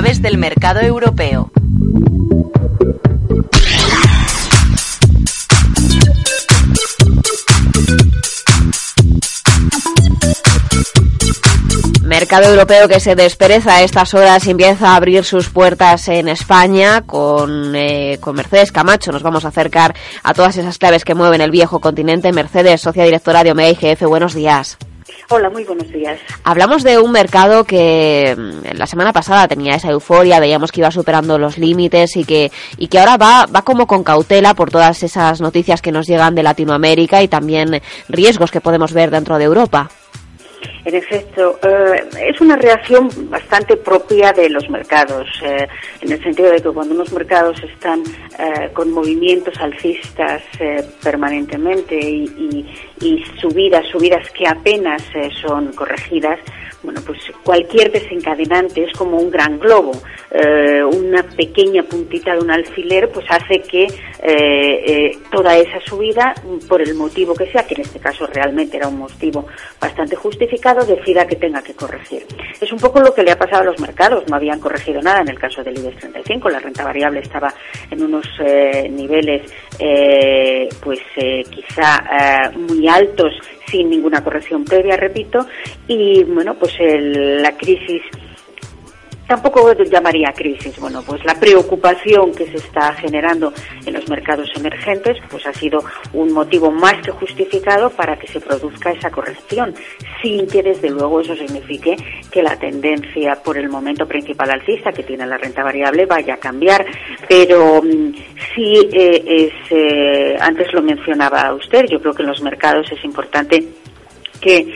Claves del mercado europeo. Mercado europeo que se despereza a estas horas y empieza a abrir sus puertas en España con, eh, con Mercedes Camacho. Nos vamos a acercar a todas esas claves que mueven el viejo continente. Mercedes, socia directora de Omega IGF, buenos días. Hola, muy buenos días. Hablamos de un mercado que mm, la semana pasada tenía esa euforia, veíamos que iba superando los límites y que, y que ahora va, va como con cautela por todas esas noticias que nos llegan de Latinoamérica y también riesgos que podemos ver dentro de Europa. En efecto, eh, es una reacción bastante propia de los mercados, eh, en el sentido de que cuando unos mercados están eh, con movimientos alcistas permanentemente y, y, subidas, subidas que apenas son corregidas, bueno, pues cualquier desencadenante es como un gran globo. Eh, una pequeña puntita de un alfiler pues hace que eh, eh, toda esa subida, por el motivo que sea, que en este caso realmente era un motivo bastante justificado, decida que tenga que corregir. Es un poco lo que le ha pasado a los mercados. No habían corregido nada en el caso del IBEX 35. La renta variable estaba en unos niveles pues quizá muy altos sin ninguna corrección previa, repito, y bueno, pues la crisis tampoco llamaría crisis. Bueno, pues la preocupación que se está generando en los mercados emergentes, pues ha sido un motivo más que justificado para que se produzca esa corrección, sin que desde luego eso signifique que la tendencia por el momento principal alcista que tiene la renta variable vaya a cambiar. Pero mm, sí eh, es, eh, antes lo mencionaba usted, yo creo que en los mercados es importante que eh,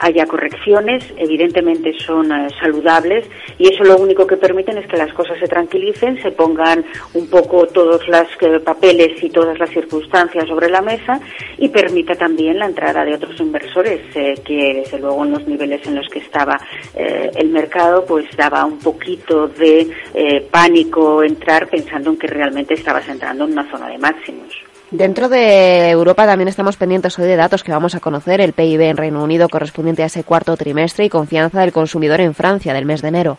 haya correcciones, evidentemente son eh, saludables y eso lo único que permiten es que las cosas se tranquilicen, se pongan un poco todos los eh, papeles y todas las circunstancias sobre la mesa y permita también la entrada de otros inversores que desde luego en los niveles en los que estaba el mercado pues daba un poquito de pánico entrar pensando en que realmente estabas entrando en una zona de máximos. Dentro de Europa también estamos pendientes hoy de datos que vamos a conocer, el PIB en Reino Unido correspondiente a ese cuarto trimestre y confianza del consumidor en Francia del mes de enero.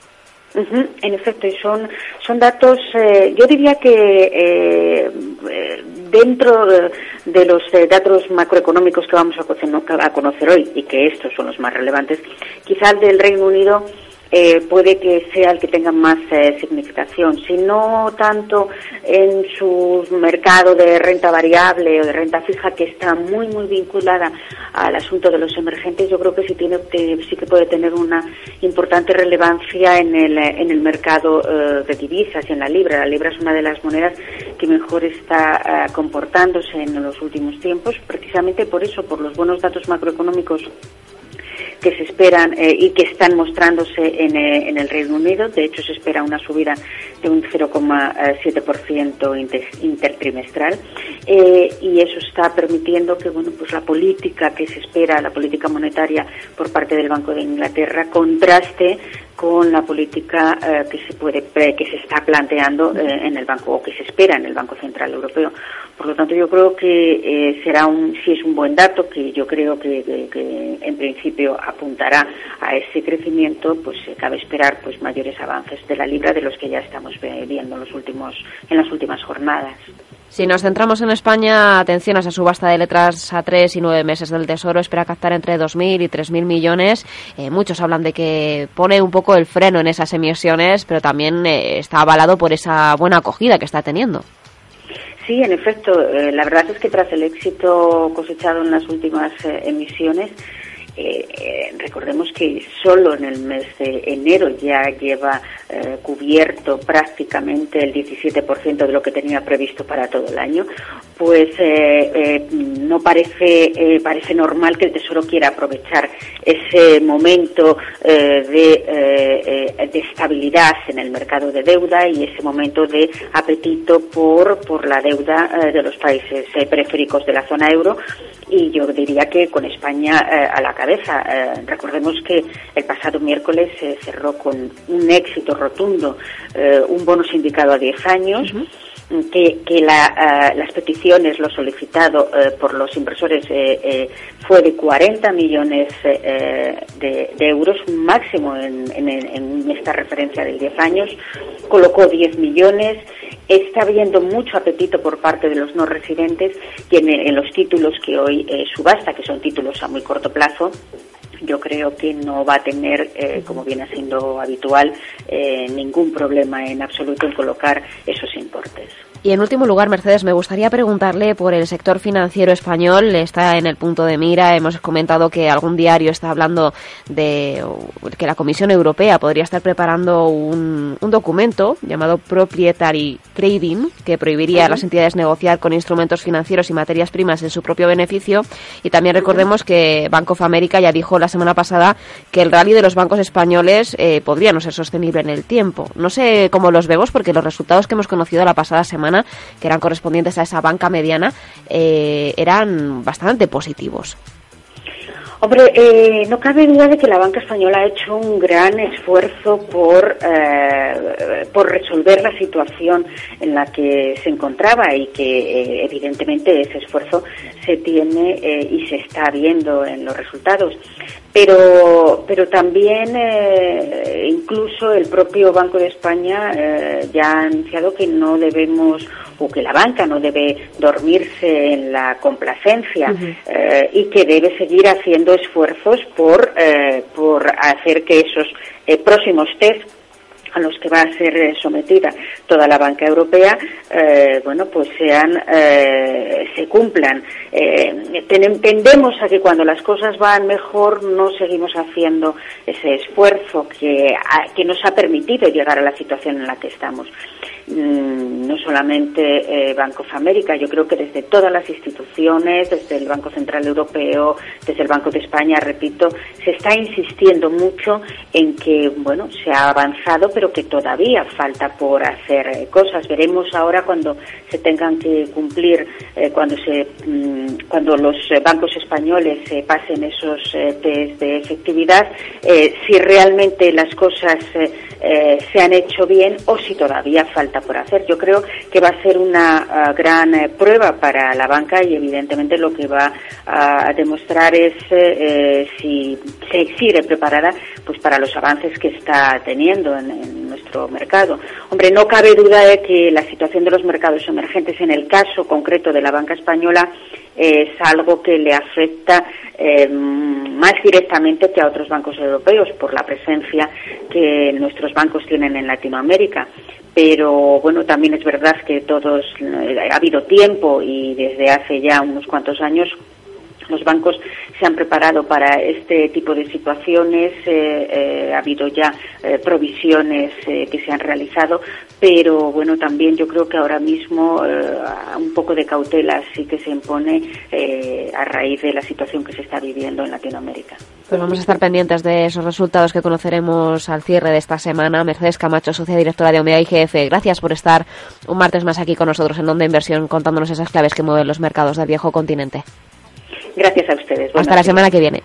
en efecto, y son, son datos, eh, yo diría que eh, eh, dentro de, los datos macroeconómicos que vamos a, a conocer hoy, y que estos son los más relevantes, quizás del Reino Unido eh, puede que sea el que tenga más eh, significación. Si no tanto en su mercado de renta variable o de renta fija, que está muy, muy vinculada al asunto de los emergentes, yo creo que sí, tiene, sí que puede tener una importante relevancia en el, en el mercado eh, de divisas y en la libra. La libra es una de las monedas que mejor está comportándose en los últimos tiempos, precisamente por eso, por los buenos datos macroeconómicos que se esperan eh, y que están mostrándose en, eh, en, el Reino Unido. De hecho, se espera una subida de un 0,7% intertrimestral eh, y eso está permitiendo que bueno, pues la política que se espera, la política monetaria por parte del Banco de Inglaterra contraste con la política eh, que se puede que se está planteando eh, en el banco o que se espera en el Banco Central Europeo. Por lo tanto, yo creo que eh, será un si es un buen dato que yo creo que, en principio apuntará a ese crecimiento, pues cabe esperar pues mayores avances de la libra de los que ya estamos viendo en los últimos en las últimas jornadas. Si nos centramos en España, atención a esa subasta de letras a tres y nueve meses del Tesoro, espera captar entre 2.000 y 3.000 millones. Eh, muchos hablan de que pone un poco el freno en esas emisiones, pero también eh, está avalado por esa buena acogida que está teniendo. Sí, en efecto. Eh, la verdad es que tras el éxito cosechado en las últimas emisiones, Eh, recordemos que solo en el mes de enero ya lleva cubierto prácticamente el 17% de lo que tenía previsto para todo el año, pues no parece, parece normal que el Tesoro quiera aprovechar ese momento de, de estabilidad en el mercado de deuda y ese momento de apetito por, por la deuda de los países periféricos de la zona euro y yo diría que con España eh, a la cabeza. Eh, recordemos que el pasado miércoles se cerró con un éxito rotundo eh, un bono sindicado a 10 años. Que, que las peticiones, lo solicitado por los inversores fue de 40 millones de, euros, un máximo en, en, esta referencia de 10 años, colocó 10 millones, está habiendo mucho apetito por parte de los no residentes y en, los títulos que hoy eh, subasta, que son títulos a muy corto plazo, yo creo que no va a tener, eh, como viene siendo habitual, eh, ningún problema en absoluto en colocar esos importes. Y en último lugar, Mercedes, me gustaría preguntarle por el sector financiero español. Está en el punto de mira. Hemos comentado que algún diario está hablando de que la Comisión Europea podría estar preparando un, documento llamado Proprietary Trading que prohibiría a las entidades negociar con instrumentos financieros y materias primas en su propio beneficio. Y también recordemos que Bank of America ya dijo la semana pasada que el rally de los bancos españoles eh, podría no ser sostenible en el tiempo. No sé cómo los vemos porque los resultados que hemos conocido la pasada semana que eran correspondientes a esa banca mediana, eh, eran bastante positivos. Hombre, eh, no cabe duda de que la banca española ha hecho un gran esfuerzo por, eh, por resolver la situación en la que se encontraba y que evidentemente ese esfuerzo se tiene y se está viendo en los resultados. Pero, pero también incluso el propio Banco de España ya ha anunciado que no debemos o que la banca no debe dormirse en la complacencia eh, y que debe seguir haciendo esfuerzos por, eh, por hacer que esos eh, próximos test a los que va a ser sometida toda la banca europea, bueno, pues sean, se cumplan. tendemos a que cuando las cosas van mejor no seguimos haciendo ese esfuerzo que, que nos ha permitido llegar a la situación en la que estamos. Mm, no solamente eh, Banco of America, yo creo que desde todas las instituciones, desde el Banco Central Europeo, desde el Banco de España, repito, se está insistiendo mucho en que, bueno, se ha avanzado, pero que todavía falta por hacer eh, cosas. Veremos ahora cuando se tengan que cumplir, eh, cuando se, mm, cuando los bancos españoles pasen esos test de efectividad, si realmente las cosas se han hecho bien o si todavía falta por hacer. Yo creo que va a ser una ah, gran eh, prueba para la banca y evidentemente lo que va a demostrar es eh, si se sigue preparada pues para los avances que está teniendo en, nuestro mercado. Hombre, no cabe duda de que la situación de los mercados emergentes en el caso concreto de la banca española es algo que le afecta eh, más directamente que a otros bancos europeos por la presencia que nuestros bancos tienen en Latinoamérica pero bueno, también es verdad que todos, eh, ha habido tiempo y desde hace ya unos cuantos años los bancos se han preparado para este tipo de situaciones, eh, eh, ha habido ya provisiones que se han realizado, pero bueno, también yo creo que ahora mismo un poco de cautela sí que se impone a raíz de la situación que se está viviendo en Latinoamérica. Pues vamos a estar pendientes de esos resultados que conoceremos al cierre de esta semana. Mercedes Camacho, socia directora de Omega IGF, gracias por estar un martes más aquí con nosotros en Onda Inversión contándonos esas claves que mueven los mercados del viejo continente. Gracias a ustedes. Hasta la semana que viene.